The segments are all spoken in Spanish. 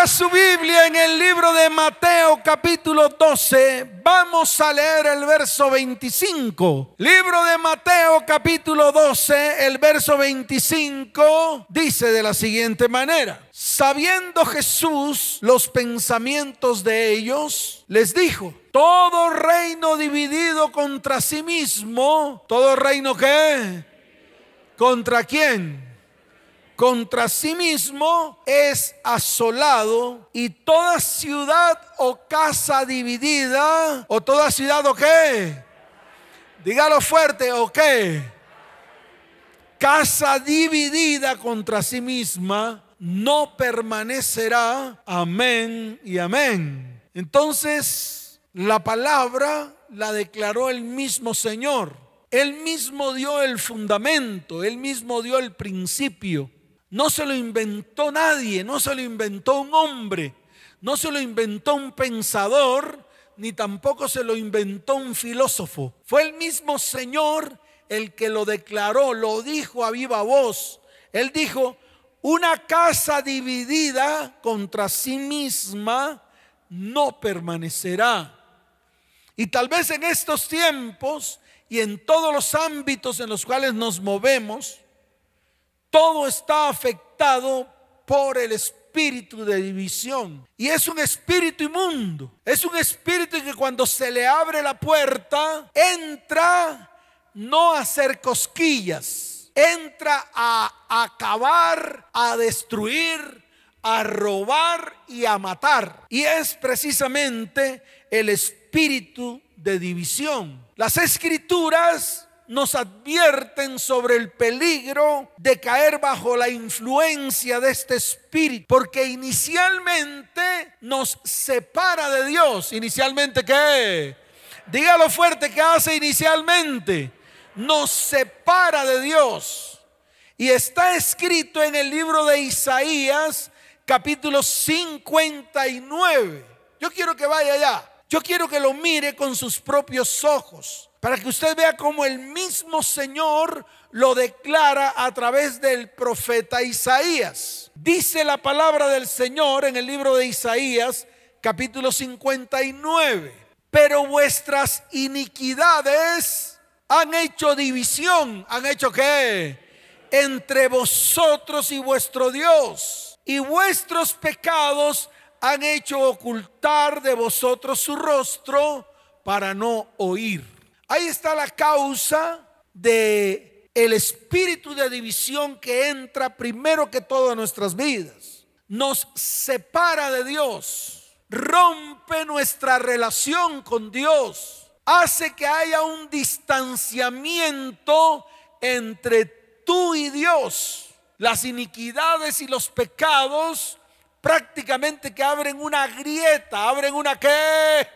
Abra su Biblia en el libro de Mateo capítulo 12. Vamos a leer el verso 25. Libro de Mateo capítulo 12, el verso 25 dice de la siguiente manera. Sabiendo Jesús los pensamientos de ellos, les dijo, todo reino dividido contra sí mismo, todo reino que, ¿contra quién? Contra sí mismo es asolado y toda ciudad o casa dividida o toda ciudad o qué? Dígalo fuerte, ¿o qué? Casa dividida contra sí misma no permanecerá. Amén y amén. Entonces, la palabra la declaró el mismo Señor. Él mismo dio el fundamento, él mismo dio el principio. No se lo inventó nadie, no se lo inventó un hombre, no se lo inventó un pensador, ni tampoco se lo inventó un filósofo. Fue el mismo Señor el que lo declaró, lo dijo a viva voz. Él dijo, una casa dividida contra sí misma no permanecerá. Y tal vez en estos tiempos y en todos los ámbitos en los cuales nos movemos, todo está afectado por el espíritu de división. Y es un espíritu inmundo. Es un espíritu que cuando se le abre la puerta, entra no a hacer cosquillas, entra a acabar, a destruir, a robar y a matar. Y es precisamente el espíritu de división. Las escrituras nos advierten sobre el peligro de caer bajo la influencia de este espíritu, porque inicialmente nos separa de Dios. ¿Inicialmente qué? Dígalo fuerte, ¿qué hace inicialmente? Nos separa de Dios. Y está escrito en el libro de Isaías, capítulo 59. Yo quiero que vaya allá. Yo quiero que lo mire con sus propios ojos para que usted vea cómo el mismo Señor lo declara a través del profeta Isaías. Dice la palabra del Señor en el libro de Isaías, capítulo 59. Pero vuestras iniquidades han hecho división. ¿Han hecho qué? Entre vosotros y vuestro Dios. Y vuestros pecados han hecho ocultar de vosotros su rostro para no oír. Ahí está la causa de el espíritu de división que entra primero que todo en nuestras vidas. Nos separa de Dios, rompe nuestra relación con Dios, hace que haya un distanciamiento entre tú y Dios. Las iniquidades y los pecados prácticamente que abren una grieta, abren una qué.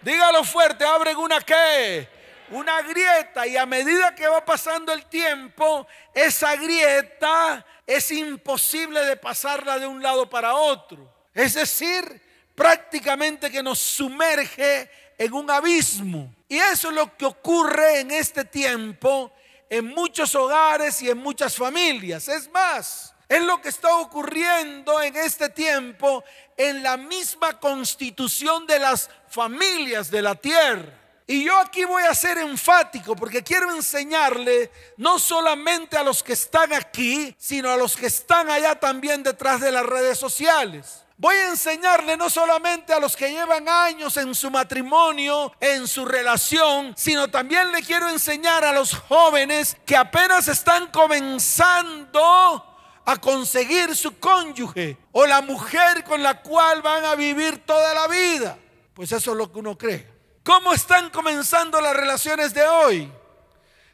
Dígalo fuerte, abren una qué una grieta y a medida que va pasando el tiempo, esa grieta es imposible de pasarla de un lado para otro. Es decir, prácticamente que nos sumerge en un abismo. Y eso es lo que ocurre en este tiempo en muchos hogares y en muchas familias. Es más, es lo que está ocurriendo en este tiempo en la misma constitución de las familias de la tierra. Y yo aquí voy a ser enfático porque quiero enseñarle no solamente a los que están aquí, sino a los que están allá también detrás de las redes sociales. Voy a enseñarle no solamente a los que llevan años en su matrimonio, en su relación, sino también le quiero enseñar a los jóvenes que apenas están comenzando a conseguir su cónyuge o la mujer con la cual van a vivir toda la vida. Pues eso es lo que uno cree. ¿Cómo están comenzando las relaciones de hoy?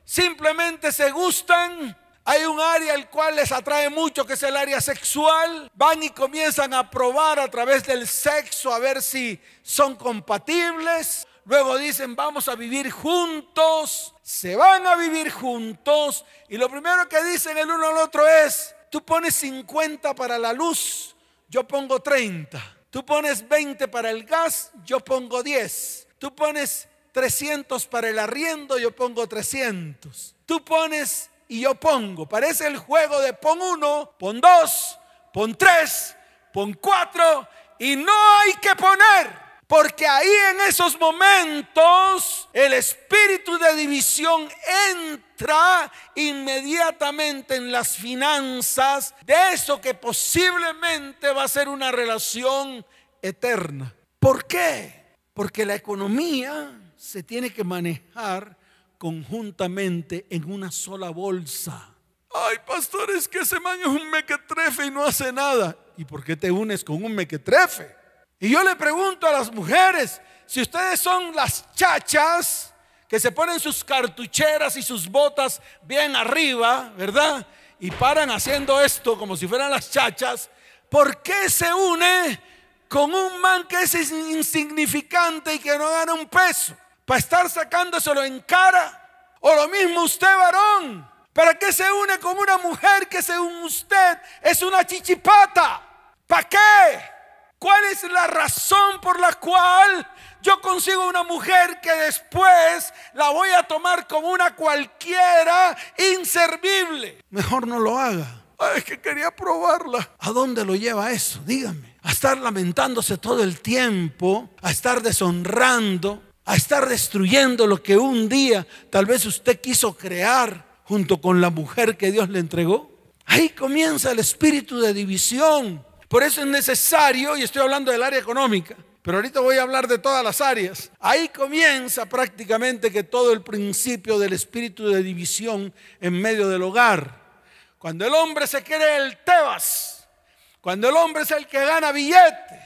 Simplemente se gustan. Hay un área al cual les atrae mucho, que es el área sexual. Van y comienzan a probar a través del sexo a ver si son compatibles. Luego dicen, vamos a vivir juntos. Se van a vivir juntos. Y lo primero que dicen el uno al otro es, tú pones 50 para la luz, yo pongo 30. Tú pones 20 para el gas, yo pongo 10. Tú pones 300 para el arriendo, yo pongo 300. Tú pones y yo pongo. Parece el juego de pon uno, pon dos, pon tres, pon cuatro y no hay que poner. Porque ahí en esos momentos el espíritu de división entra inmediatamente en las finanzas de eso que posiblemente va a ser una relación eterna. ¿Por qué? Porque la economía se tiene que manejar conjuntamente en una sola bolsa. Ay, pastor, es que ese man es un mequetrefe y no hace nada. ¿Y por qué te unes con un mequetrefe? Y yo le pregunto a las mujeres, si ustedes son las chachas que se ponen sus cartucheras y sus botas bien arriba, ¿verdad? Y paran haciendo esto como si fueran las chachas, ¿por qué se une con un man que es insignificante y que no gana un peso? para estar sacándoselo en cara. O lo mismo usted, varón. ¿Para qué se une con una mujer que según usted es una chichipata? ¿Para qué? ¿Cuál es la razón por la cual yo consigo una mujer que después la voy a tomar como una cualquiera inservible? Mejor no lo haga. Ay, es que quería probarla. ¿A dónde lo lleva eso? Dígame. A estar lamentándose todo el tiempo, a estar deshonrando, a estar destruyendo lo que un día tal vez usted quiso crear junto con la mujer que Dios le entregó. Ahí comienza el espíritu de división. Por eso es necesario, y estoy hablando del área económica, pero ahorita voy a hablar de todas las áreas. Ahí comienza prácticamente que todo el principio del espíritu de división en medio del hogar. Cuando el hombre se cree el Tebas, cuando el hombre es el que gana billete,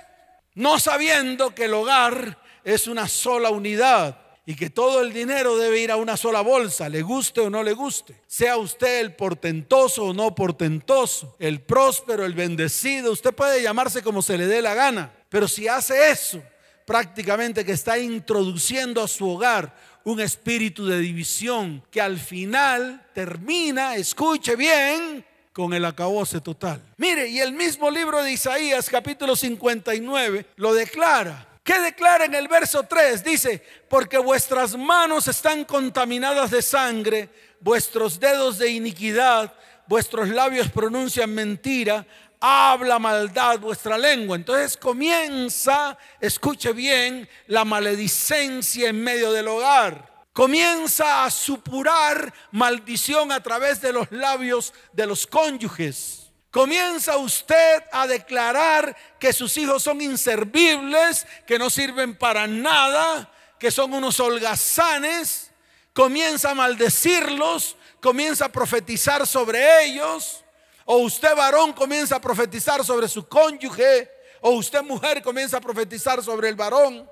no sabiendo que el hogar es una sola unidad y que todo el dinero debe ir a una sola bolsa, le guste o no le guste. Sea usted el portentoso o no portentoso, el próspero, el bendecido, usted puede llamarse como se le dé la gana, pero si hace eso, prácticamente que está introduciendo a su hogar un espíritu de división que al final termina, escuche bien, con el acabose total. Mire, y el mismo libro de Isaías capítulo 59 lo declara. ¿Qué declara en el verso 3? Dice, porque vuestras manos están contaminadas de sangre, vuestros dedos de iniquidad, vuestros labios pronuncian mentira, habla maldad vuestra lengua. Entonces comienza, escuche bien, la maledicencia en medio del hogar. Comienza a supurar maldición a través de los labios de los cónyuges. Comienza usted a declarar que sus hijos son inservibles, que no sirven para nada, que son unos holgazanes. Comienza a maldecirlos, comienza a profetizar sobre ellos. O usted varón comienza a profetizar sobre su cónyuge. O usted mujer comienza a profetizar sobre el varón.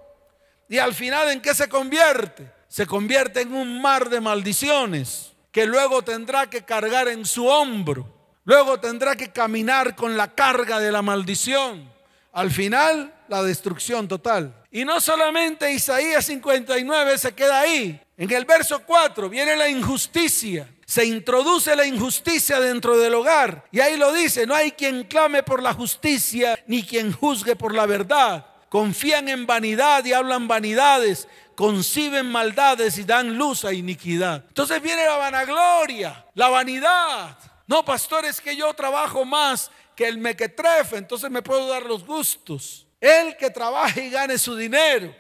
Y al final en qué se convierte? Se convierte en un mar de maldiciones que luego tendrá que cargar en su hombro. Luego tendrá que caminar con la carga de la maldición. Al final, la destrucción total. Y no solamente Isaías 59 se queda ahí. En el verso 4 viene la injusticia. Se introduce la injusticia dentro del hogar. Y ahí lo dice, no hay quien clame por la justicia ni quien juzgue por la verdad. Confían en vanidad y hablan vanidades. Conciben maldades y dan luz a iniquidad. Entonces viene la vanagloria, la vanidad. No, pastor, es que yo trabajo más que el mequetrefe, entonces me puedo dar los gustos. El que trabaje y gane su dinero.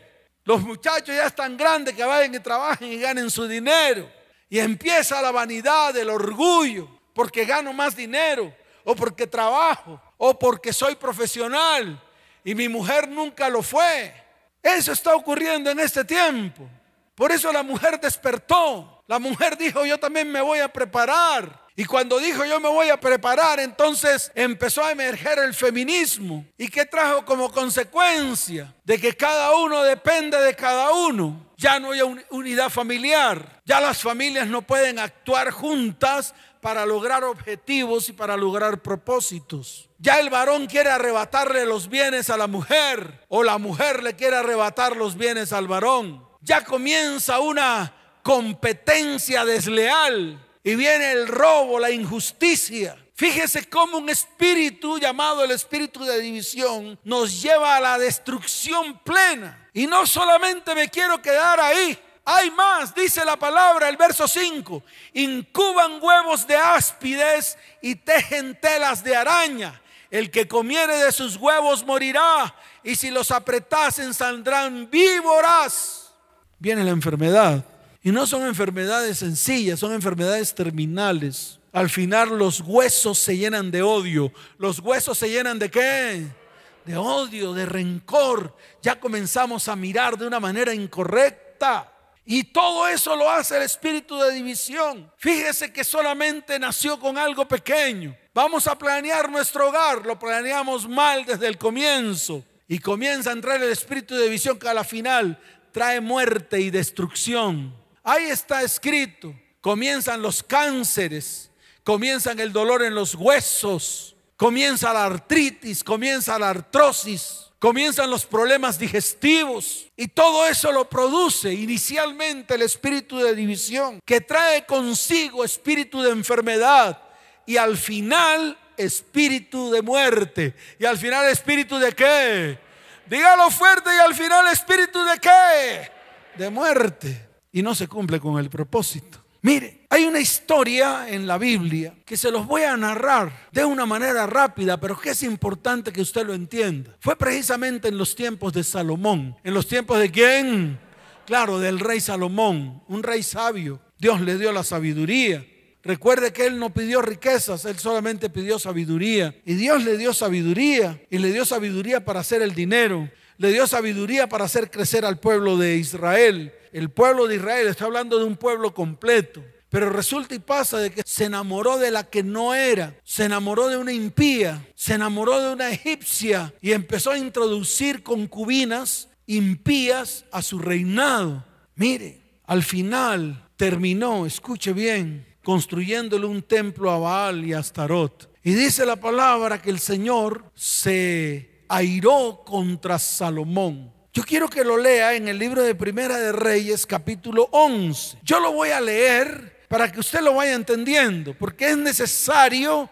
Los muchachos ya están grandes que vayan y trabajen y ganen su dinero. Y empieza la vanidad, el orgullo, porque gano más dinero, o porque trabajo, o porque soy profesional, y mi mujer nunca lo fue. Eso está ocurriendo en este tiempo. Por eso la mujer despertó. La mujer dijo, yo también me voy a preparar. Y cuando dijo yo me voy a preparar, entonces empezó a emerger el feminismo. ¿Y qué trajo como consecuencia? De que cada uno depende de cada uno. Ya no hay unidad familiar. Ya las familias no pueden actuar juntas para lograr objetivos y para lograr propósitos. Ya el varón quiere arrebatarle los bienes a la mujer o la mujer le quiere arrebatar los bienes al varón. Ya comienza una competencia desleal y viene el robo, la injusticia. Fíjese cómo un espíritu llamado el espíritu de división nos lleva a la destrucción plena. Y no solamente me quiero quedar ahí. Hay más, dice la palabra, el verso 5. Incuban huevos de áspides y tejen telas de araña. El que comiere de sus huevos morirá, y si los apretasen saldrán víboras. Viene la enfermedad. Y no son enfermedades sencillas, son enfermedades terminales. Al final los huesos se llenan de odio. ¿Los huesos se llenan de qué? De odio, de rencor. Ya comenzamos a mirar de una manera incorrecta. Y todo eso lo hace el espíritu de división. Fíjese que solamente nació con algo pequeño. Vamos a planear nuestro hogar. Lo planeamos mal desde el comienzo. Y comienza a entrar el espíritu de división que a la final trae muerte y destrucción. Ahí está escrito. Comienzan los cánceres. Comienzan el dolor en los huesos. Comienza la artritis. Comienza la artrosis comienzan los problemas digestivos y todo eso lo produce inicialmente el espíritu de división que trae consigo espíritu de enfermedad y al final espíritu de muerte y al final espíritu de qué? Dígalo fuerte y al final espíritu de qué? De muerte y no se cumple con el propósito. Mire, hay una historia en la Biblia que se los voy a narrar de una manera rápida, pero que es importante que usted lo entienda. Fue precisamente en los tiempos de Salomón. ¿En los tiempos de quién? Claro, del rey Salomón, un rey sabio. Dios le dio la sabiduría. Recuerde que él no pidió riquezas, él solamente pidió sabiduría. Y Dios le dio sabiduría y le dio sabiduría para hacer el dinero. Le dio sabiduría para hacer crecer al pueblo de Israel el pueblo de Israel, está hablando de un pueblo completo. Pero resulta y pasa de que se enamoró de la que no era, se enamoró de una impía, se enamoró de una egipcia y empezó a introducir concubinas impías a su reinado. Mire, al final terminó, escuche bien, construyéndole un templo a Baal y a Astarot. Y dice la palabra que el Señor se airó contra Salomón. Yo quiero que lo lea en el libro de Primera de Reyes, capítulo 11. Yo lo voy a leer para que usted lo vaya entendiendo, porque es necesario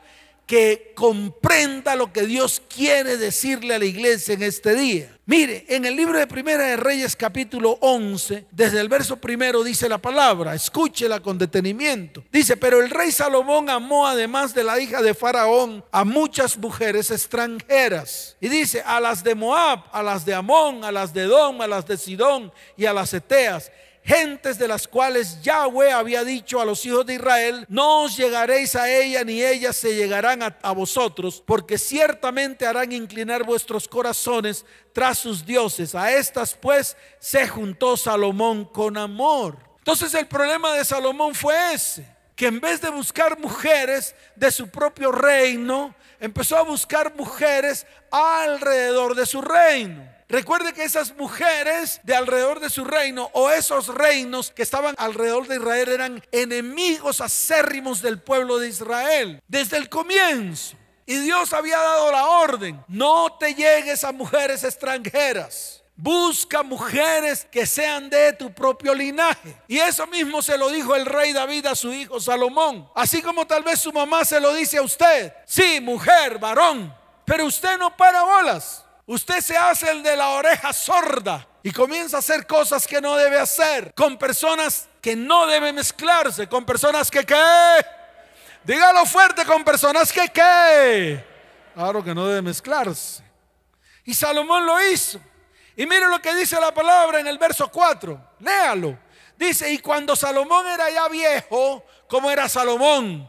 que comprenda lo que Dios quiere decirle a la iglesia en este día. Mire, en el libro de Primera de Reyes capítulo 11, desde el verso primero dice la palabra, escúchela con detenimiento. Dice, pero el rey Salomón amó además de la hija de Faraón a muchas mujeres extranjeras. Y dice, a las de Moab, a las de Amón, a las de Edom, a las de Sidón y a las Eteas gentes de las cuales Yahweh había dicho a los hijos de Israel, no os llegaréis a ella ni ellas se llegarán a, a, vosotros, porque ciertamente harán inclinar vuestros corazones tras sus dioses. A estas pues se juntó Salomón con amor. Entonces el problema de Salomón fue ese, que en vez de buscar mujeres de su propio reino, empezó a buscar mujeres alrededor de su reino. Recuerde que esas mujeres de alrededor de su reino o esos reinos que estaban alrededor de Israel eran enemigos acérrimos del pueblo de Israel desde el comienzo. Y Dios había dado la orden, no te llegues a mujeres extranjeras. Busca mujeres que sean de tu propio linaje. Y eso mismo se lo dijo el rey David a su hijo Salomón. Así como tal vez su mamá se lo dice a usted. Sí, mujer, varón. Pero usted no para bolas. Usted se hace el de la oreja sorda y comienza a hacer cosas que no debe hacer con personas que no debe mezclarse, con personas que qué. Dígalo fuerte, con personas que qué. Claro que no debe mezclarse. Y Salomón lo hizo. Y mire lo que dice la palabra en el verso 4. Léalo. Dice, y cuando Salomón era ya viejo, como era Salomón,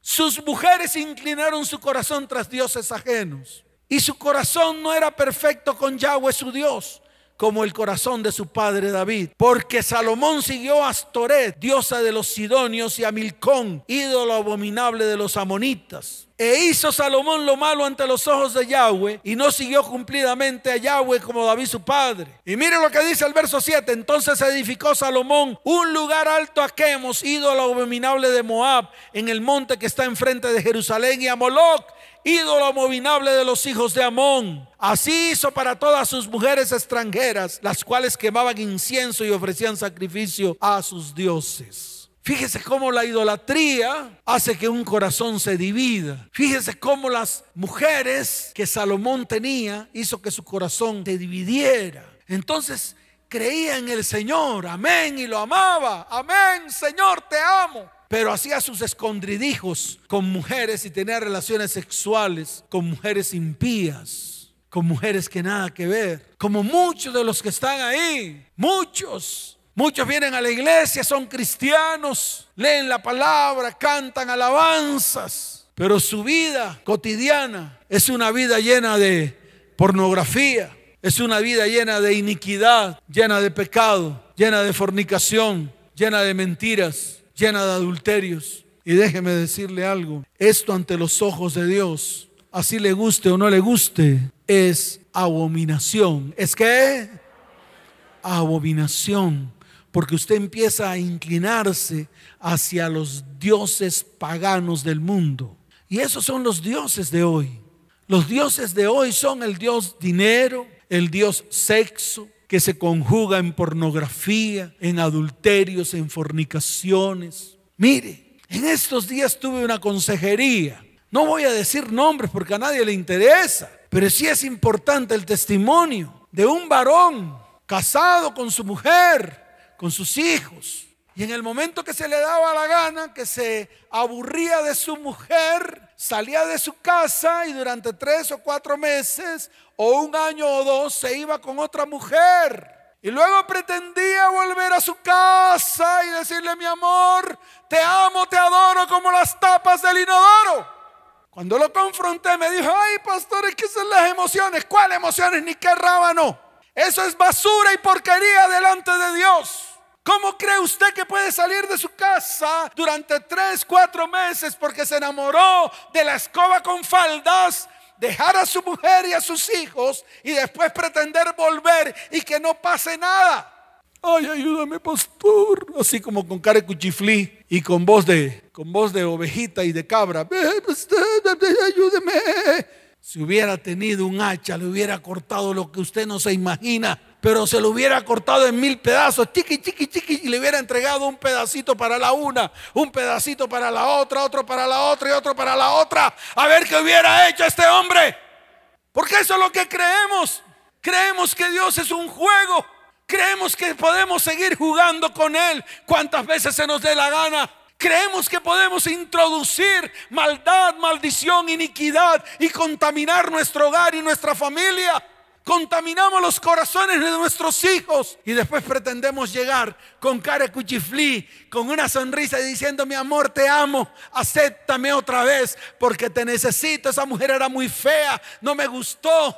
sus mujeres inclinaron su corazón tras dioses ajenos y su corazón no era perfecto con Yahweh su Dios, como el corazón de su padre David. Porque Salomón siguió a Astoret, diosa de los sidonios, y a Milcón, ídolo abominable de los amonitas. E hizo Salomón lo malo ante los ojos de Yahweh y no siguió cumplidamente a Yahweh como David su padre. Y mire lo que dice el verso 7. Entonces edificó Salomón un lugar alto a Quemos, ídolo abominable de Moab, en el monte que está enfrente de Jerusalén, y a Moloch, ídolo abominable de los hijos de Amón. Así hizo para todas sus mujeres extranjeras, las cuales quemaban incienso y ofrecían sacrificio a sus dioses. Fíjese cómo la idolatría hace que un corazón se divida. Fíjese cómo las mujeres que Salomón tenía hizo que su corazón se dividiera. Entonces creía en el Señor, amén, y lo amaba. Amén, Señor, te amo. pero hacía sus escondridijos con mujeres y tenía relaciones sexuales con mujeres impías, con mujeres que nada que ver, como muchos de los que están ahí, muchos. Muchos vienen a la iglesia, son cristianos, leen la palabra, cantan alabanzas, pero su vida cotidiana es una vida llena de pornografía, es una vida llena de iniquidad, llena de pecado, llena de fornicación, llena de mentiras llena de adulterios. Y déjeme decirle algo, esto ante los ojos de Dios, así le guste o no le guste, es abominación. ¿Es que Abominación. Porque usted empieza a inclinarse hacia los dioses paganos del mundo. Y esos son los dioses de hoy. Los dioses de hoy son el dios dinero, el dios sexo, que se conjuga en pornografía, en adulterios, en fornicaciones. Mire, en estos días tuve una consejería. No voy a decir nombres porque a nadie le interesa, pero sí es importante el testimonio de un varón casado con su mujer, con sus hijos. Y en el momento que se le daba la gana, que se aburría de su mujer, salía de su casa y durante tres o cuatro meses o un año o dos se iba con otra mujer. Y luego pretendía volver a su casa y decirle, mi amor, te amo, te adoro como las tapas del inodoro. Cuando lo confronté me dijo, ay pastor, ¿qué son las emociones? ¿Cuáles emociones? Ni qué rábano. Eso es basura y porquería delante de Dios. ¿Cómo cree usted que puede salir de su casa durante tres, cuatro meses porque se enamoró de la escoba con faldas? Dejar a su mujer y a sus hijos y después pretender volver y que no pase nada. Ay, ayúdame, pastor. Así como con cara de cuchiflí y con voz de, con voz de ovejita y de cabra. Ayúdeme. Si hubiera tenido un hacha, le hubiera cortado lo que usted no se imagina pero se lo hubiera cortado en mil pedazos, chiqui, chiqui, chiqui, y le hubiera entregado un pedacito para la una, un pedacito para la otra, otro para la otra y otro para la otra, a ver qué hubiera hecho este hombre. Porque eso es lo que creemos. Creemos que Dios es un juego. Creemos que podemos seguir jugando con Él cuantas veces se nos dé la gana. Creemos que podemos introducir maldad, maldición, iniquidad y contaminar nuestro hogar y nuestra familia contaminamos los corazones de nuestros hijos y después pretendemos llegar con cara cuchiflí, con una sonrisa y diciendo, mi amor, te amo, acéptame otra vez porque te necesito. Esa mujer era muy fea, no me gustó,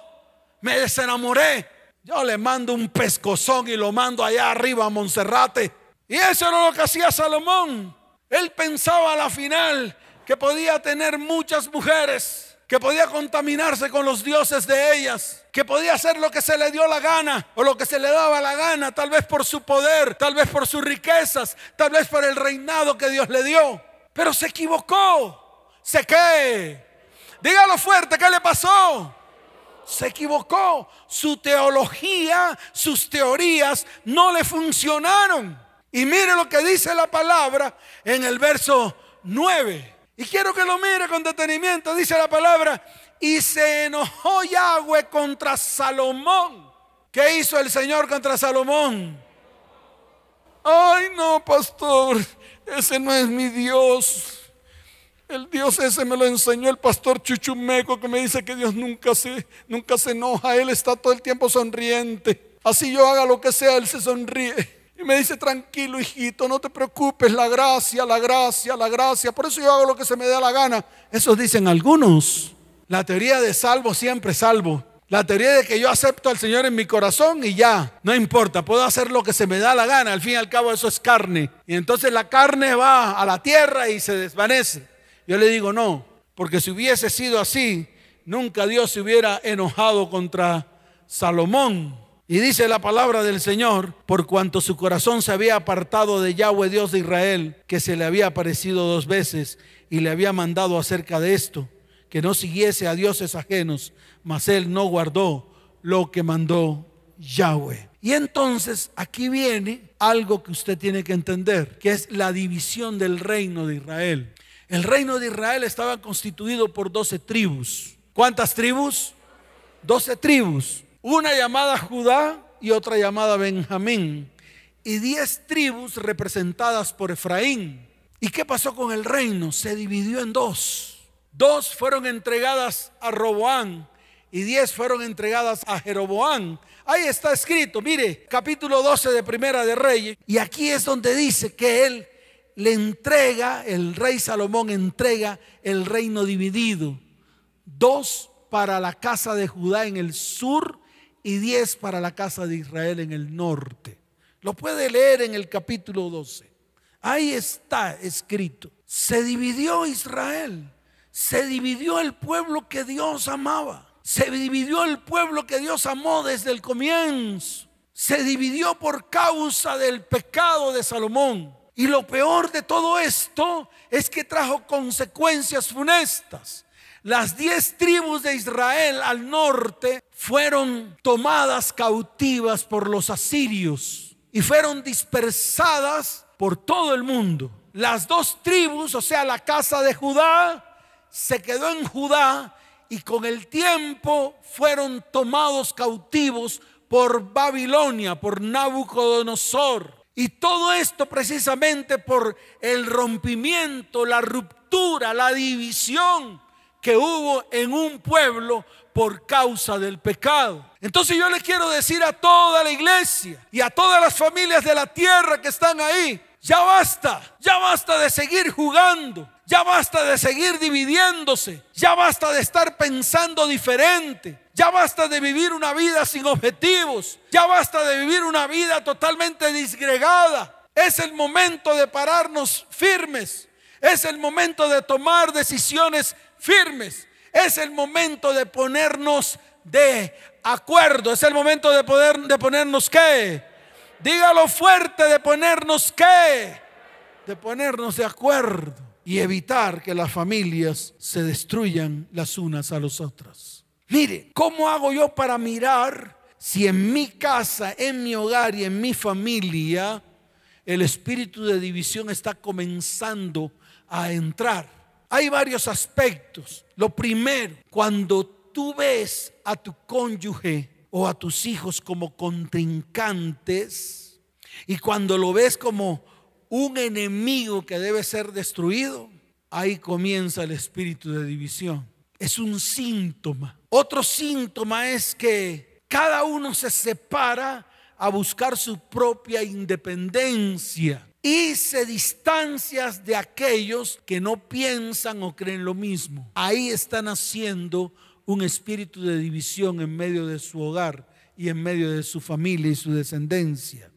me desenamoré. Yo le mando un pescozón y lo mando allá arriba a Monserrate. Y eso era lo que hacía Salomón. Él pensaba a la final que podía tener muchas mujeres que podía contaminarse con los dioses de ellas, que podía hacer lo que se le dio la gana o lo que se le daba la gana, tal vez por su poder, tal vez por sus riquezas, tal vez por el reinado que Dios le dio. Pero se equivocó. ¿Se qué? Dígalo fuerte, ¿qué le pasó? Se equivocó. Su teología, sus teorías no le funcionaron. Y mire lo que dice la palabra en el verso 9. Y quiero que lo mire con detenimiento. Dice la palabra, y se enojó Yahweh contra Salomón. ¿Qué hizo el Señor contra Salomón? Ay, no, pastor, ese no es mi Dios. El Dios ese me lo enseñó el pastor Chuchumeco que me dice que Dios nunca se, nunca se enoja, Él está todo el tiempo sonriente. Así yo haga lo que sea, Él se sonríe. Y me dice, tranquilo hijito, no te preocupes, la gracia, la gracia, la gracia. Por eso yo hago lo que se me da la gana. Eso dicen algunos. La teoría de salvo siempre salvo. La teoría de que yo acepto al Señor en mi corazón y ya, no importa, puedo hacer lo que se me da la gana. Al fin y al cabo eso es carne. Y entonces la carne va a la tierra y se desvanece. Yo le digo, no, porque si hubiese sido así, nunca Dios se hubiera enojado contra Salomón y dice la palabra del Señor, por cuanto su corazón se había apartado de Yahweh Dios de Israel, que se le había aparecido dos veces y le había mandado acerca de esto, que no siguiese a dioses ajenos, mas él no guardó lo que mandó Yahweh. Y entonces aquí viene algo que usted tiene que entender, que es la división del reino de Israel. El reino de Israel estaba constituido por doce tribus. ¿Cuántas tribus? Doce tribus una llamada Judá y otra llamada Benjamín, y diez tribus representadas por Efraín. ¿Y qué pasó con el reino? Se dividió en dos. Dos fueron entregadas a Roboán y diez fueron entregadas a Jeroboán. Ahí está escrito, mire, capítulo 12 de Primera de Reyes. Y aquí es donde dice que él le entrega, el rey Salomón entrega el reino dividido. Dos para la casa de Judá en el sur y diez para la casa de Israel en el norte. Lo puede leer en el capítulo 12. Ahí está escrito. Se dividió Israel. Se dividió el pueblo que Dios amaba. Se dividió el pueblo que Dios amó desde el comienzo. Se dividió por causa del pecado de Salomón. Y lo peor de todo esto es que trajo consecuencias funestas. Las diez tribus de Israel al norte fueron tomadas cautivas por los asirios y fueron dispersadas por todo el mundo. Las dos tribus, o sea, la casa de Judá, se quedó en Judá y con el tiempo fueron tomados cautivos por Babilonia, por Nabucodonosor. Y todo esto precisamente por el rompimiento, la ruptura, la división que hubo en un pueblo por causa del pecado. Entonces yo le quiero decir a toda la iglesia y a todas las familias de la tierra que están ahí, ya basta, ya basta de seguir jugando, ya basta de seguir dividiéndose, ya basta de estar pensando diferente, ya basta de vivir una vida sin objetivos, ya basta de vivir una vida totalmente disgregada. Es el momento de pararnos firmes, es el momento de tomar decisiones firmes. Es el momento de ponernos de acuerdo. Es el momento de poder de ponernos qué. Dígalo fuerte de ponernos qué. De ponernos de acuerdo y evitar que las familias se destruyan las unas a las otras. Mire, ¿cómo hago yo para mirar si en mi casa, en mi hogar y en mi familia el espíritu de división está comenzando a entrar? Hay varios aspectos. Lo primero, cuando tú ves a tu cónyuge o a tus hijos como contrincantes y cuando lo ves como un enemigo que debe ser destruido, ahí comienza el espíritu de división. Es un síntoma. Otro síntoma es que cada uno se separa a buscar su propia independencia y se distancias de aquellos que no piensan o creen lo mismo. Ahí están haciendo un espíritu de división en medio de su hogar y en medio de su familia y su descendencia.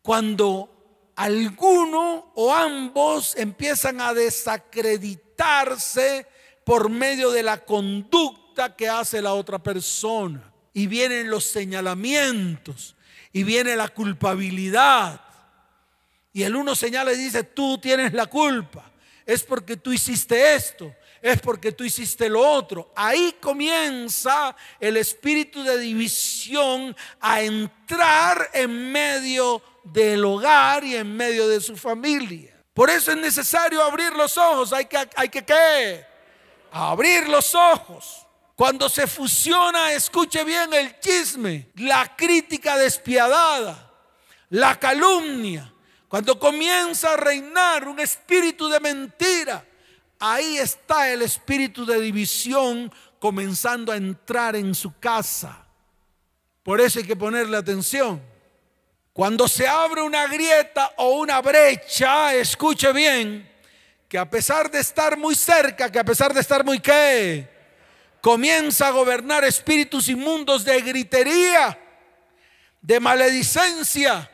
Cuando alguno o ambos empiezan a desacreditarse por medio de la conducta que hace la otra persona y vienen los señalamientos y viene la culpabilidad y el uno señala y dice, tú tienes la culpa. Es porque tú hiciste esto. Es porque tú hiciste lo otro. Ahí comienza el espíritu de división a entrar en medio del hogar y en medio de su familia. Por eso es necesario abrir los ojos. Hay que, hay que ¿qué? Abrir los ojos. Cuando se fusiona, escuche bien el chisme, la crítica despiadada, la calumnia, cuando comienza a reinar un espíritu de mentira, ahí está el espíritu de división comenzando a entrar en su casa. Por eso hay que ponerle atención. Cuando se abre una grieta o una brecha, escuche bien, que a pesar de estar muy cerca, que a pesar de estar muy qué, comienza a gobernar espíritus inmundos de gritería, de maledicencia,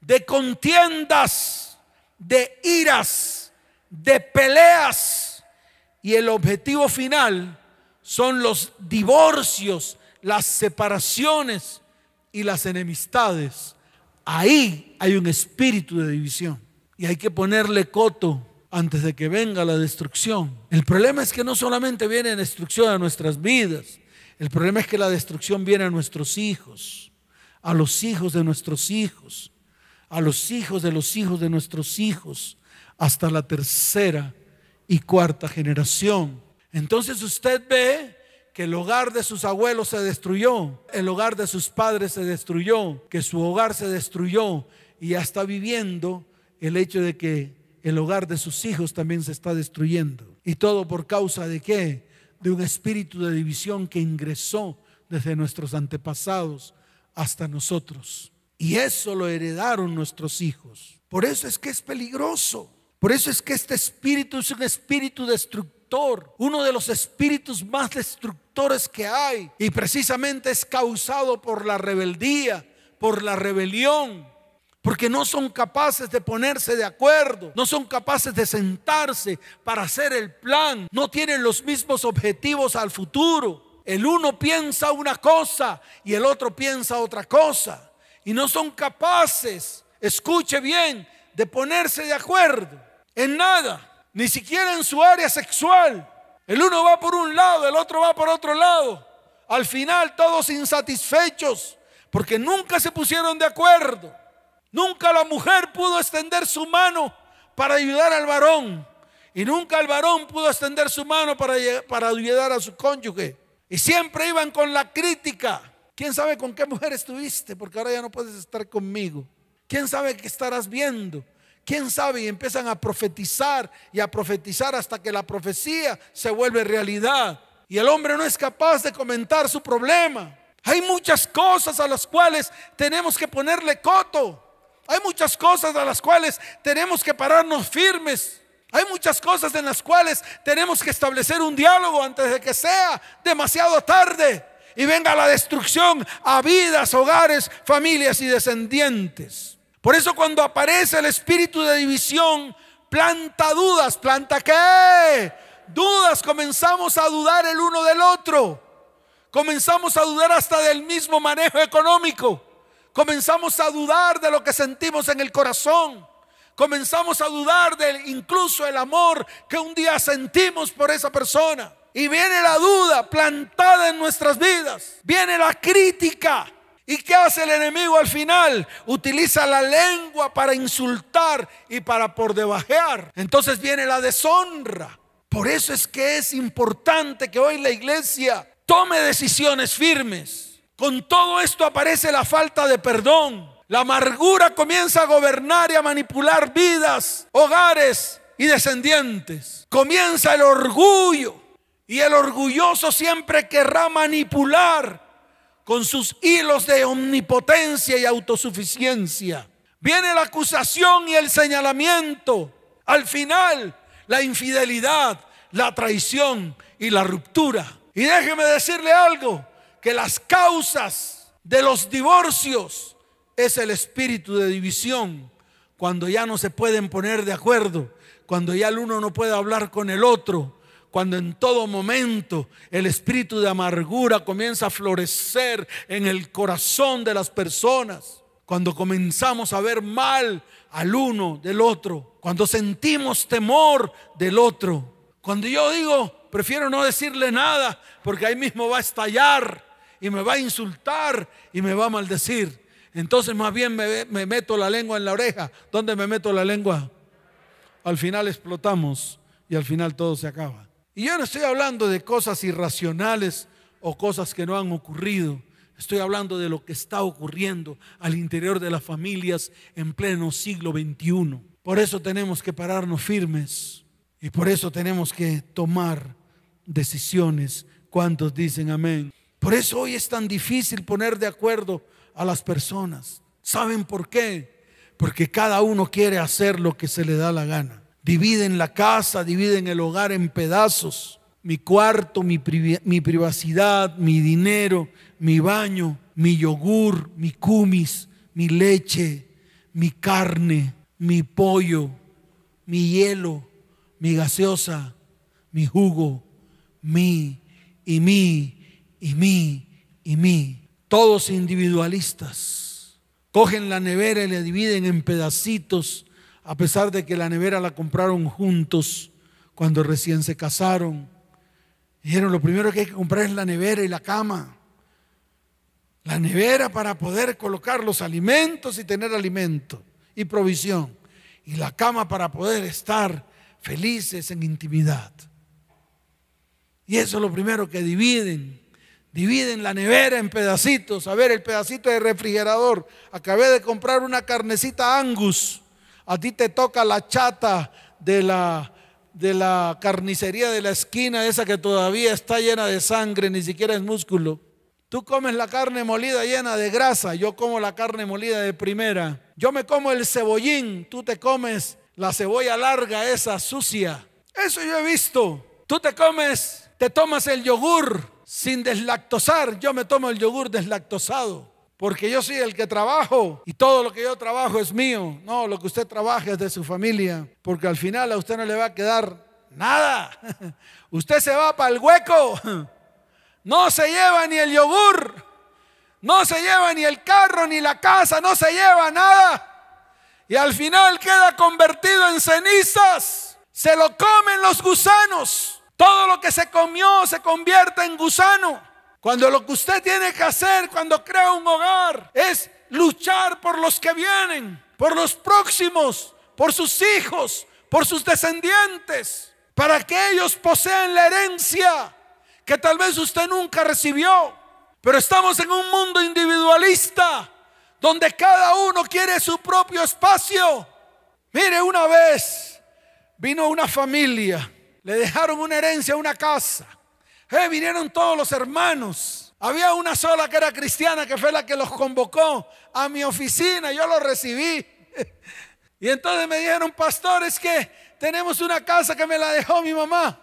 de contiendas, de iras, de peleas. Y el objetivo final son los divorcios, las separaciones y las enemistades. Ahí hay un espíritu de división. Y hay que ponerle coto antes de que venga la destrucción. El problema es que no solamente viene destrucción a nuestras vidas, el problema es que la destrucción viene a nuestros hijos, a los hijos de nuestros hijos, a los hijos de los hijos de nuestros hijos hasta la tercera y cuarta generación. Entonces usted ve que el hogar de sus abuelos se destruyó, el hogar de sus padres se destruyó, que su hogar se destruyó y ya está viviendo el hecho de que el hogar de sus hijos también se está destruyendo. ¿Y todo por causa de qué? De un espíritu de división que ingresó desde nuestros antepasados hasta nosotros. Y eso lo heredaron nuestros hijos. Por eso es que es peligroso. Por eso es que este espíritu es un espíritu destructor, uno de los espíritus más destructores que hay. Y precisamente es causado por la rebeldía, por la rebelión, porque no son capaces de ponerse de acuerdo, no son capaces de sentarse para hacer el plan, no tienen los mismos objetivos al futuro. El uno piensa una cosa y el otro piensa otra cosa. Y no son capaces, escuche bien, de ponerse de acuerdo en nada, ni siquiera en su área sexual. El uno va por un lado, el otro va por otro lado. Al final todos insatisfechos porque nunca se pusieron de acuerdo. Nunca la mujer pudo extender su mano para ayudar al varón. Y nunca el varón pudo extender su mano para, ayudar a su cónyuge. Y siempre iban con la crítica. ¿Quién sabe con qué mujer estuviste? Porque ahora ya no puedes estar conmigo. ¿Quién sabe qué estarás viendo? ¿Quién sabe? Y empiezan a profetizar y a profetizar hasta que la profecía se vuelve realidad. Y el hombre no es capaz de comentar su problema. Hay muchas cosas a las cuales tenemos que ponerle coto. Hay muchas cosas a las cuales tenemos que pararnos firmes. Hay muchas cosas en las cuales tenemos que establecer un diálogo antes de que sea demasiado tarde y venga la destrucción a vidas, hogares, familias y descendientes. Por eso cuando aparece el espíritu de división, planta dudas, planta qué? Dudas, comenzamos a dudar el uno del otro. Comenzamos a dudar hasta del mismo manejo económico. Comenzamos a dudar de lo que sentimos en el corazón. Comenzamos a dudar de incluso el amor que un día sentimos por esa persona. Y viene la duda plantada en nuestras vidas. Viene la crítica. ¿Y qué hace el enemigo al final? Utiliza la lengua para insultar y para por debajear. Entonces viene la deshonra. Por eso es que es importante que hoy la iglesia tome decisiones firmes con todo esto aparece la falta de perdón. La amargura comienza a gobernar y a manipular vidas, hogares y descendientes. Comienza el orgullo y el orgulloso siempre querrá manipular con sus hilos de omnipotencia y autosuficiencia. Viene la acusación y el señalamiento. Al final, la infidelidad, la traición y la ruptura. Y déjeme decirle algo, que las causas de los divorcios es el espíritu de división, cuando ya no se pueden poner de acuerdo, cuando ya el uno no puede hablar con el otro, cuando en todo momento el espíritu de amargura comienza a florecer en el corazón de las personas, cuando comenzamos a ver mal al uno del otro, cuando sentimos temor del otro, cuando yo digo, prefiero no decirle nada porque ahí mismo va a estallar y me va a insultar y me va a maldecir. Entonces más bien me, meto la lengua en la oreja. ¿Dónde me meto la lengua? Al final explotamos y al final todo se acaba. Y yo no estoy hablando de cosas irracionales o cosas que no han ocurrido. Estoy hablando de lo que está ocurriendo al interior de las familias en pleno siglo XXI. Por eso tenemos que pararnos firmes y por eso tenemos que tomar decisiones. ¿Cuántos dicen amén? Por eso hoy es tan difícil poner de acuerdo a las personas. ¿Saben por qué? Porque cada uno quiere hacer lo que se le da la gana. Dividen la casa, dividen el hogar en pedazos. Mi cuarto, mi, privacidad, mi dinero, mi baño, mi yogur, mi cumis, mi leche, mi carne, mi pollo, mi hielo, mi gaseosa, mi jugo, mi y mi y mí y mí. Todos individualistas. Cogen la nevera y la dividen en pedacitos, a pesar de que la nevera la compraron juntos cuando recién se casaron. Dijeron, lo primero que hay que comprar es la nevera y la cama. La nevera para poder colocar los alimentos y tener alimento y provisión. Y la cama para poder estar felices en intimidad. Y eso es lo primero que dividen dividen la nevera en pedacitos. A ver, el pedacito de refrigerador. Acabé de comprar una carnecita Angus A ti te toca la chata de la, de la carnicería de la esquina, esa que todavía está llena de sangre, ni siquiera es músculo. Tú comes la carne molida llena de grasa, yo como la carne molida de primera. Yo me como el cebollín, tú te comes la cebolla larga, esa sucia. Eso yo he visto. Tú te comes, te tomas el yogur sin deslactosar, yo me tomo el yogur deslactosado. Porque yo soy el que trabajo y todo lo que yo trabajo es mío. No, lo que usted trabaja es de su familia. Porque al final a usted no le va a quedar nada. Usted se va para el hueco. No se lleva ni el yogur. No se lleva ni el carro, ni la casa. No se lleva nada. Y al final queda convertido en cenizas. Se lo comen los gusanos. Todo lo que se comió se convierte en gusano. Cuando lo que usted tiene que hacer cuando crea un hogar es luchar por los que vienen, por los próximos, por sus hijos, por sus descendientes, para que ellos posean la herencia que tal vez usted nunca recibió. Pero estamos en un mundo individualista donde cada uno quiere su propio espacio. Mire, una vez vino una familia, le dejaron una herencia, una casa. Eh, vinieron todos los hermanos. Había una sola que era cristiana que fue la que los convocó a mi oficina. Yo los recibí. Y entonces me dijeron, pastores, que tenemos una casa que me la dejó mi mamá.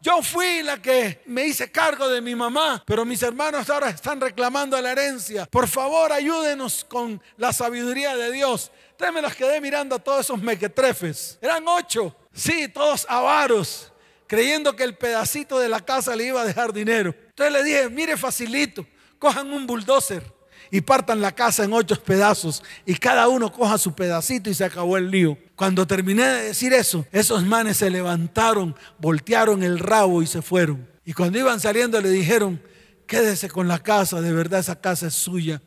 Yo fui la que me hice cargo de mi mamá, pero mis hermanos ahora están reclamando la herencia. Por favor, ayúdenos con la sabiduría de Dios. Entonces me las quedé mirando a todos esos mequetrefes. Eran ocho. Sí, todos avaros creyendo que el pedacito de la casa le iba a dejar dinero. Entonces le dije, mire facilito, cojan un bulldozer y partan la casa en ocho pedazos y cada uno coja su pedacito y se acabó el lío. Cuando terminé de decir eso, esos manes se levantaron, voltearon el rabo y se fueron. Y cuando iban saliendo le dijeron, quédese con la casa, de verdad esa casa es suya.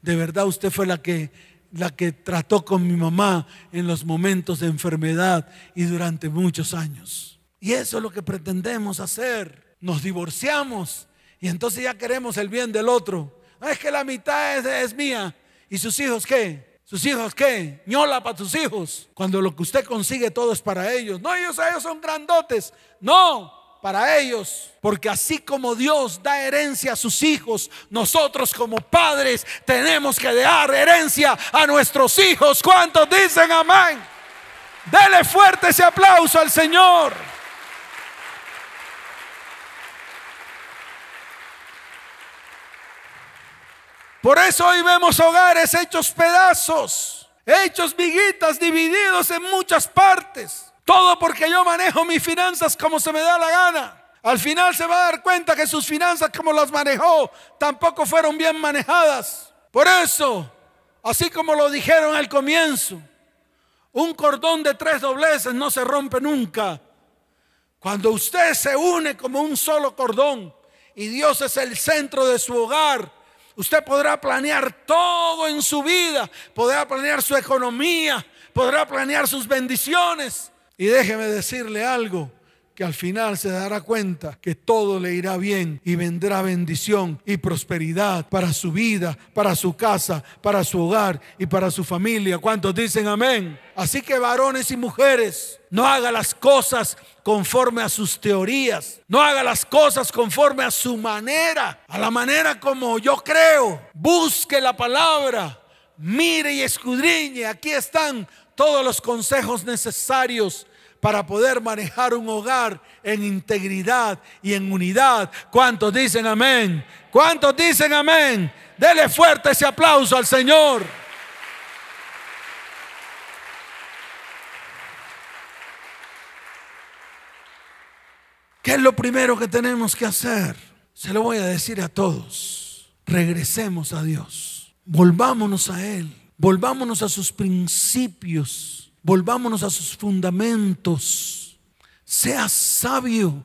De verdad usted fue la que la que trató con mi mamá en los momentos de enfermedad y durante muchos años. Y eso es lo que pretendemos hacer. Nos divorciamos y entonces ya queremos el bien del otro. Ah, es que la mitad es, mía. ¿Y sus hijos qué? ¿Sus hijos qué? ñola para tus hijos. Cuando lo que usted consigue todo es para ellos. No, ellos, ellos son grandotes. No, para ellos. Porque así como Dios da herencia a sus hijos, nosotros como padres tenemos que dar herencia a nuestros hijos. ¿Cuántos dicen amén? Dele fuerte ese aplauso al Señor. Por eso hoy vemos hogares hechos pedazos, hechos viguitas, divididos en muchas partes. Todo porque yo manejo mis finanzas como se me da la gana. Al final se va a dar cuenta que sus finanzas como las manejó tampoco fueron bien manejadas. Por eso, así como lo dijeron al comienzo, un cordón de tres dobleces no se rompe nunca. Cuando usted se une como un solo cordón y Dios es el centro de su hogar, Usted podrá planear todo en su vida, podrá planear su economía, podrá planear sus bendiciones. Y déjeme decirle algo, que al final se dará cuenta que todo le irá bien y vendrá bendición y prosperidad para su vida, para su casa, para su hogar y para su familia. ¿Cuántos dicen amén? Así que varones y mujeres, no haga las cosas conforme a sus teorías, no haga las cosas conforme a su manera, a la manera como yo creo. Busque la palabra, mire y escudriñe. Aquí están todos los consejos necesarios para poder manejar un hogar en integridad y en unidad. ¿Cuántos dicen amén? ¿Cuántos dicen amén? Dele fuerte ese aplauso al Señor. ¿Qué es lo primero que tenemos que hacer? Se lo voy a decir a todos. Regresemos a Dios. Volvámonos a Él. Volvámonos a sus principios Volvámonos a sus fundamentos. Sea sabio.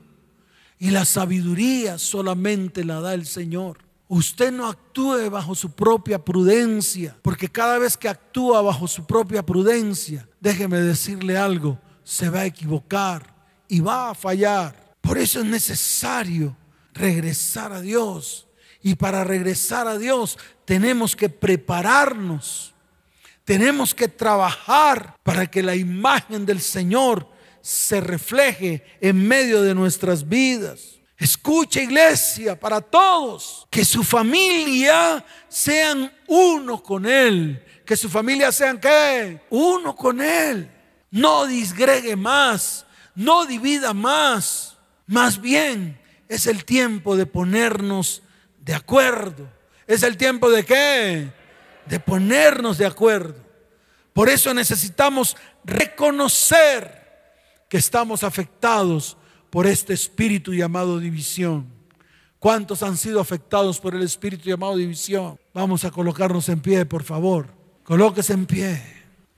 Y la sabiduría solamente la da el Señor. Usted no actúe bajo su propia prudencia, porque cada vez que actúa bajo su propia prudencia, déjeme decirle algo, se va a equivocar y va a fallar. Por eso es necesario regresar a Dios. Y para regresar a Dios tenemos que prepararnos Tenemos que trabajar para que la imagen del Señor se refleje en medio de nuestras vidas. Escucha iglesia para todos, que su familia sean uno con Él, que su familia sean qué, uno con Él. No disgregue más, no divida más, más bien es el tiempo de ponernos de acuerdo. Es el tiempo de qué? De ponernos de acuerdo. Por eso necesitamos reconocer que estamos afectados por este espíritu llamado división. ¿Cuántos han sido afectados por el espíritu llamado división? Vamos a colocarnos en pie, por favor. Colóquese en pie.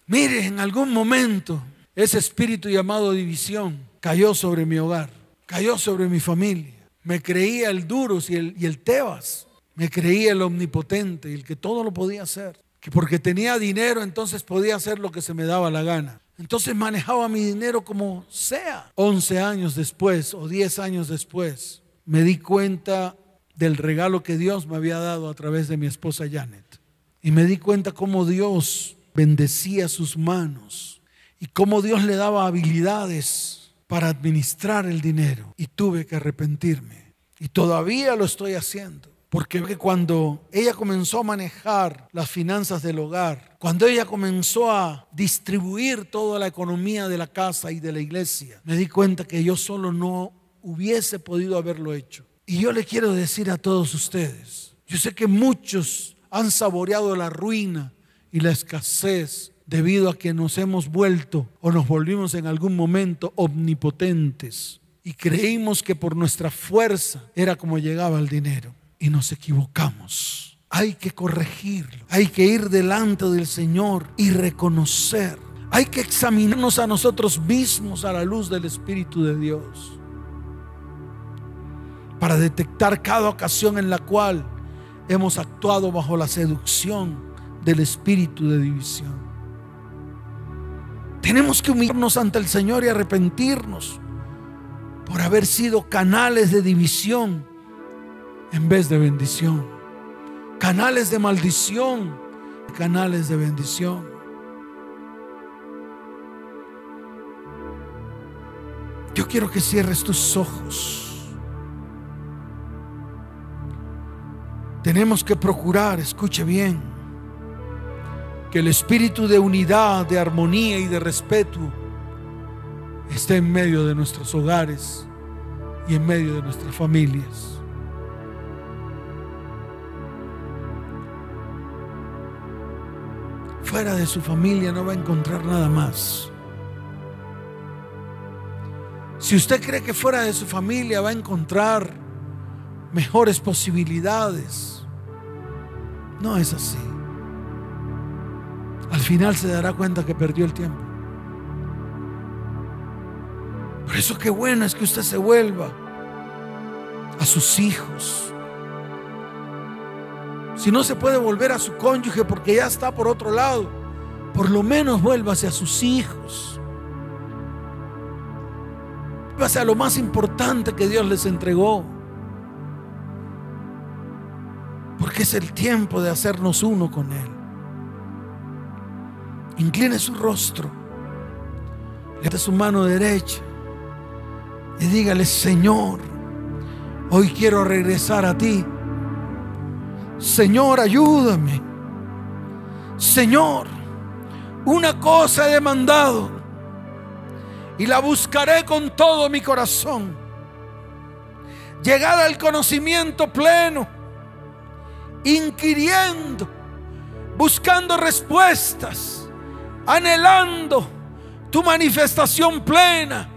Mire, en algún momento ese espíritu llamado división cayó sobre mi hogar, cayó sobre mi familia. Me creía el Duros y el, y el Tebas. Me creía el omnipotente y el que todo lo podía hacer. Que porque tenía dinero entonces podía hacer lo que se me daba la gana. Entonces manejaba mi dinero como sea. 11 años después o 10 años después me di cuenta del regalo que Dios me había dado a través de mi esposa Janet. Y me di cuenta cómo Dios bendecía sus manos y cómo Dios le daba habilidades para administrar el dinero. Y tuve que arrepentirme. Y todavía lo estoy haciendo. Porque cuando ella comenzó a manejar las finanzas del hogar, cuando ella comenzó a distribuir toda la economía de la casa y de la iglesia, me di cuenta que yo solo no hubiese podido haberlo hecho. Y yo le quiero decir a todos ustedes, yo sé que muchos han saboreado la ruina y la escasez debido a que nos hemos vuelto o nos volvimos en algún momento omnipotentes y creímos que por nuestra fuerza era como llegaba el dinero y nos equivocamos. Hay que corregirlo. Hay que ir delante del Señor y reconocer. Hay que examinarnos a nosotros mismos a la luz del Espíritu de Dios. Para detectar cada ocasión en la cual hemos actuado bajo la seducción del espíritu de división. Tenemos que humillarnos ante el Señor y arrepentirnos por haber sido canales de división en vez de bendición. Canales de maldición, canales de bendición. Yo quiero que cierres tus ojos. Tenemos que procurar, escuche bien, que el espíritu de unidad, de armonía y de respeto esté en medio de nuestros hogares y en medio de nuestras familias. Fuera de su familia no va a encontrar nada más. Si usted cree que fuera de su familia va a encontrar mejores posibilidades, no es así. Al final se dará cuenta que perdió el tiempo. Por eso qué bueno es que usted se vuelva a sus hijos, si no se puede volver a su cónyuge porque ya está por otro lado, por lo menos vuélvase a sus hijos. Vuélvase a lo más importante que Dios les entregó. Porque es el tiempo de hacernos uno con Él. Incline su rostro, levante su mano derecha y dígale, Señor, hoy quiero regresar a ti Señor, ayúdame. Señor, una cosa he demandado y la buscaré con todo mi corazón. Llegar al conocimiento pleno, inquiriendo, buscando respuestas, anhelando tu manifestación plena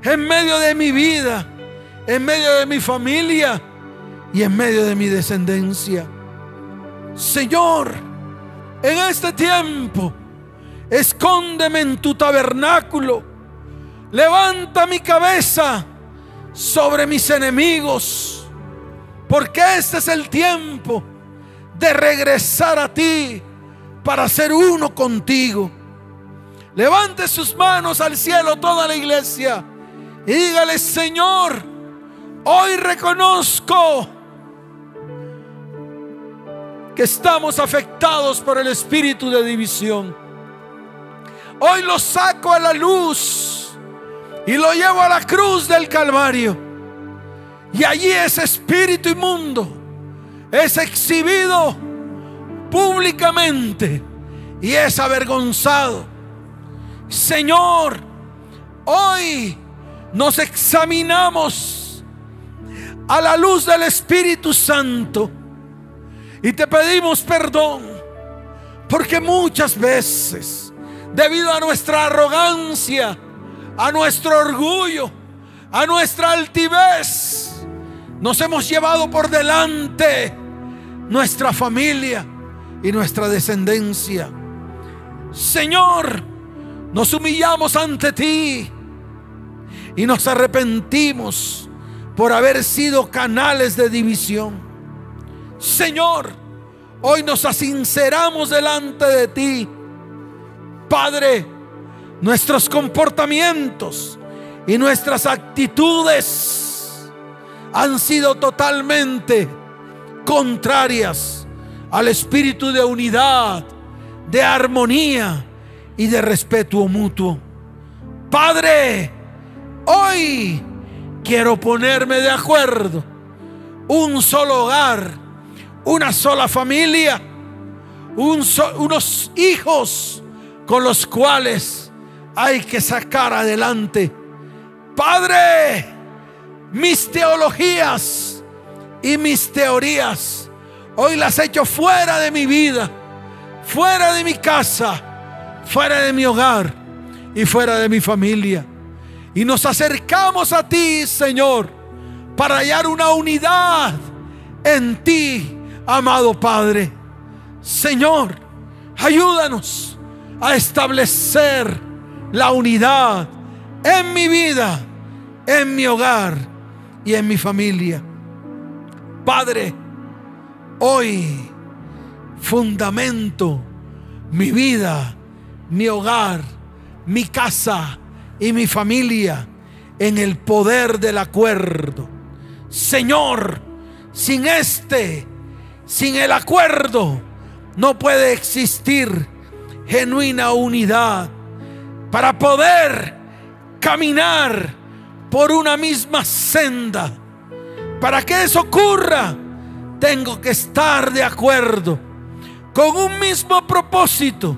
en medio de mi vida, en medio de mi familia y en medio de mi descendencia. Señor, en este tiempo, escóndeme en tu tabernáculo. Levanta mi cabeza sobre mis enemigos, porque este es el tiempo de regresar a ti para ser uno contigo. Levante sus manos al cielo toda la iglesia y dígale, Señor, hoy reconozco estamos afectados por el espíritu de división. Hoy lo saco a la luz y lo llevo a la cruz del Calvario. Y allí ese espíritu inmundo es exhibido públicamente y es avergonzado. Señor, hoy nos examinamos a la luz del Espíritu Santo y te pedimos perdón porque muchas veces, debido a nuestra arrogancia, a nuestro orgullo, a nuestra altivez, nos hemos llevado por delante nuestra familia y nuestra descendencia. Señor, nos humillamos ante ti y nos arrepentimos por haber sido canales de división. Señor, hoy nos asinceramos delante de ti. Padre, nuestros comportamientos y nuestras actitudes han sido totalmente contrarias al espíritu de unidad, de armonía y de respeto mutuo. Padre, hoy quiero ponerme de acuerdo. Un solo hogar, una sola familia, unos hijos con los cuales hay que sacar adelante. Padre, mis teologías y mis teorías hoy las echo fuera de mi vida, fuera de mi casa fuera de mi hogar y fuera de mi familia. Y nos acercamos a ti, Señor, para hallar una unidad en ti, amado Padre. Señor, ayúdanos a establecer la unidad en mi vida, en mi hogar y en mi familia. Padre, hoy fundamento mi vida mi hogar, mi casa y mi familia en el poder del acuerdo. Señor, sin este, sin el acuerdo, no puede existir genuina unidad para poder caminar por una misma senda. Para que eso ocurra, tengo que estar de acuerdo con un mismo propósito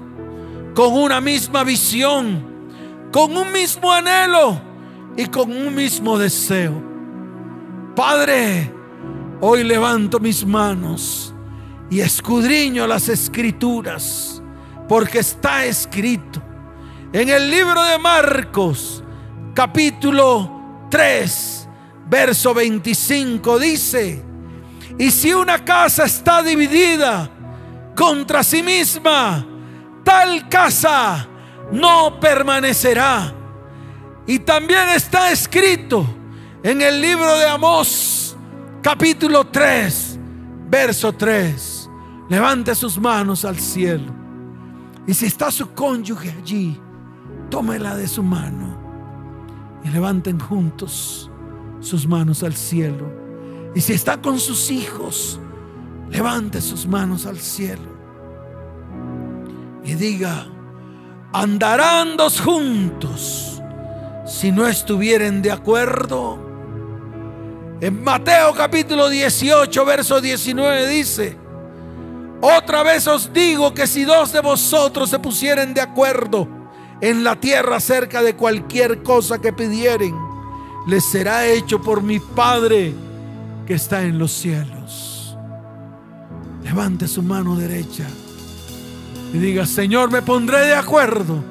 con una misma visión, con un mismo anhelo y con un mismo deseo. Padre, hoy levanto mis manos y escudriño las escrituras, porque está escrito en el libro de Marcos, capítulo 3, verso 25, dice, y si una casa está dividida contra sí misma, tal casa no permanecerá. Y también está escrito en el libro de Amós, capítulo 3, verso 3. Levante sus manos al cielo. Y si está su cónyuge allí, tómela de su mano y levanten juntos sus manos al cielo. Y si está con sus hijos, levante sus manos al cielo y diga, andarán dos juntos si no estuvieren de acuerdo. En Mateo capítulo 18, verso 19 dice, otra vez os digo que si dos de vosotros se pusieren de acuerdo en la tierra acerca de cualquier cosa que pidieren, les será hecho por mi Padre que está en los cielos. Levante su mano derecha y diga, Señor, me pondré de acuerdo.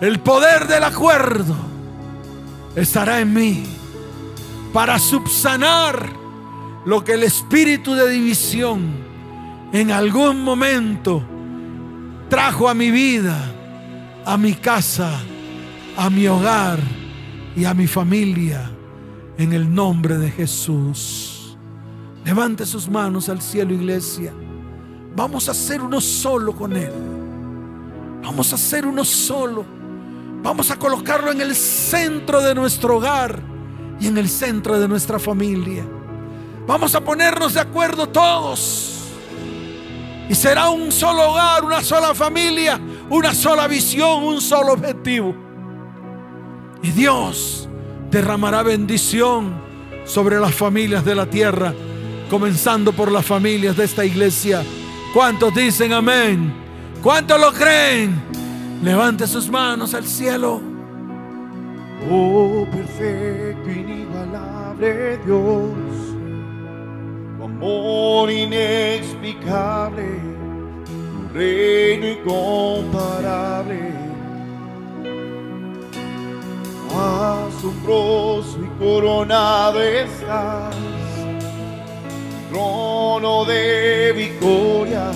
El poder del acuerdo estará en mí para subsanar lo que el espíritu de división en algún momento trajo a mi vida, a mi casa, a mi hogar y a mi familia en el nombre de Jesús. Levante sus manos al cielo, iglesia. Vamos a ser uno solo con Él. Vamos a ser uno solo. Vamos a colocarlo en el centro de nuestro hogar y en el centro de nuestra familia. Vamos a ponernos de acuerdo todos Y será un solo hogar, una sola familia, una sola visión, un solo objetivo. Y Dios derramará bendición sobre las familias de la tierra, comenzando por las familias de esta iglesia. ¿Cuántos dicen amén? ¿Cuántos lo creen? Levante sus manos al cielo. Oh, perfecto, inigualable Dios, tu amor inexplicable, tu reino incomparable, asombroso y coronado estás, trono de victoria,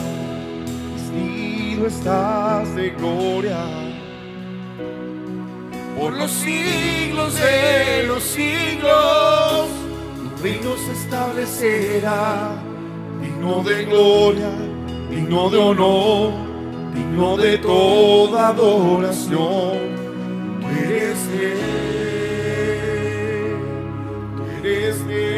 vestido estás de gloria por los siglos de los siglos, tu reino se establecerá, digno de gloria, digno de honor, digno de toda adoración. Tú eres Él, tú eres Él,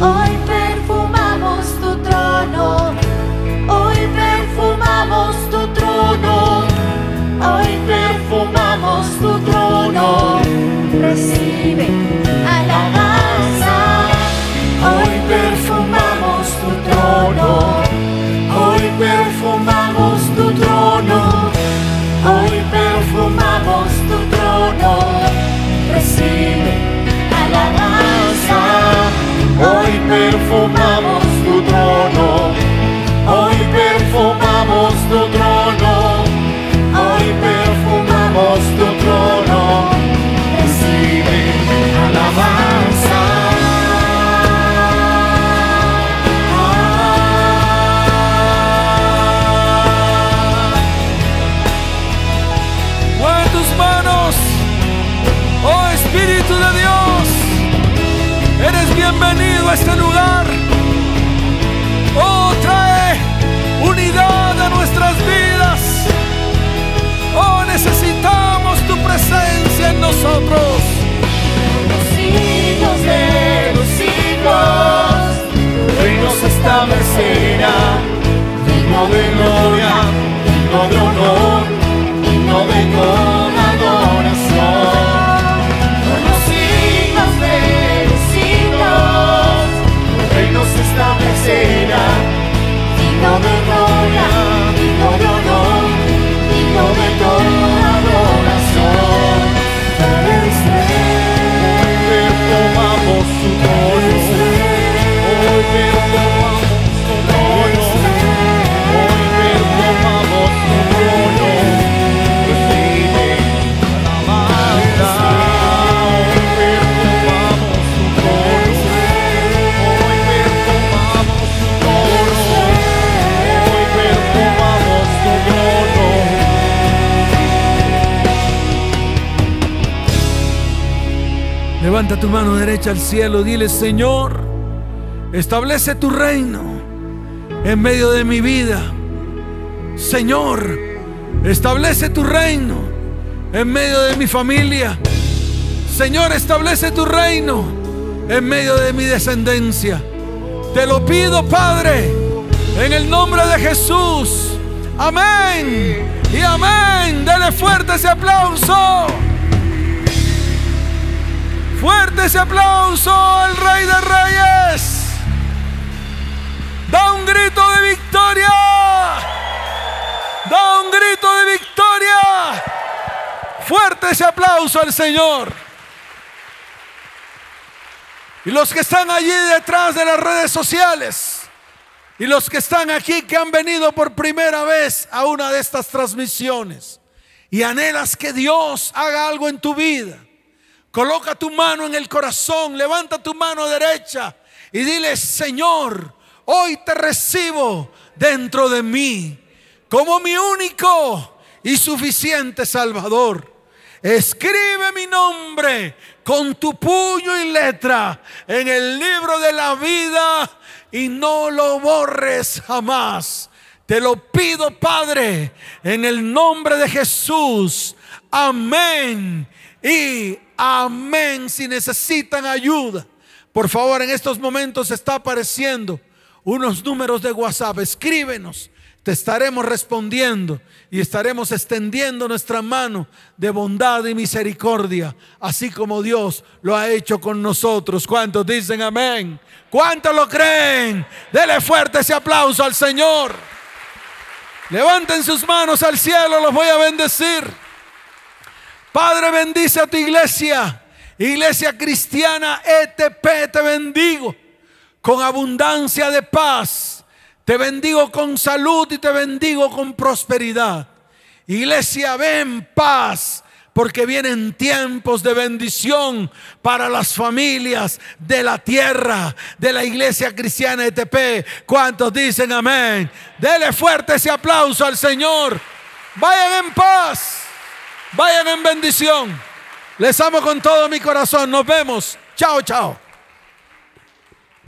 Hoy perfumamos tu trono, hoy perfumamos tu trono, hoy perfumamos tu trono. Recibe perfumamos tu trono, nosotros. Los siglos de los siglos, Tu reino se establecerá, digno de gloria, digno de honor, digno de toda Tu mano derecha al cielo, dile, Señor, establece tu reino en medio de mi vida. Señor, establece tu reino en medio de mi familia. Señor, establece tu reino en medio de mi descendencia. Te lo pido, Padre, en el nombre de Jesús. Amén. Y amén. Dele fuerte ese aplauso. Fuerte ese aplauso al Rey de Reyes. Da un grito de victoria. Da un grito de victoria. Fuerte ese aplauso al Señor. Y los que están allí detrás de las redes sociales. Y los que están aquí que han venido por primera vez a una de estas transmisiones. Y anhelas que Dios haga algo en tu vida. Coloca tu mano en el corazón. Levanta tu mano derecha. Y dile, Señor, hoy te recibo dentro de mí. Como mi único y suficiente Salvador. Escribe mi nombre con tu puño y letra en el libro de la vida y no lo borres jamás. Te lo pido, Padre, en el nombre de Jesús. Amén. Y amén. Si necesitan ayuda, por favor, en estos momentos está apareciendo unos números de WhatsApp. Escríbenos. Te estaremos respondiendo y estaremos extendiendo nuestra mano de bondad y misericordia, así como Dios lo ha hecho con nosotros. ¿Cuántos dicen amén? ¿Cuántos lo creen? Dele fuerte ese aplauso al Señor. Levanten sus manos al cielo, los voy a bendecir. Padre, bendice a tu iglesia. Iglesia cristiana ETP, te bendigo con abundancia de paz te bendigo con salud y te bendigo con prosperidad. Iglesia, ven paz, porque vienen tiempos de bendición para las familias de la tierra, de la iglesia cristiana ETP. ¿Cuántos dicen amén? Dele fuerte ese aplauso al Señor. Vayan en paz, vayan en bendición. Les amo con todo mi corazón. Nos vemos. Chao, chao.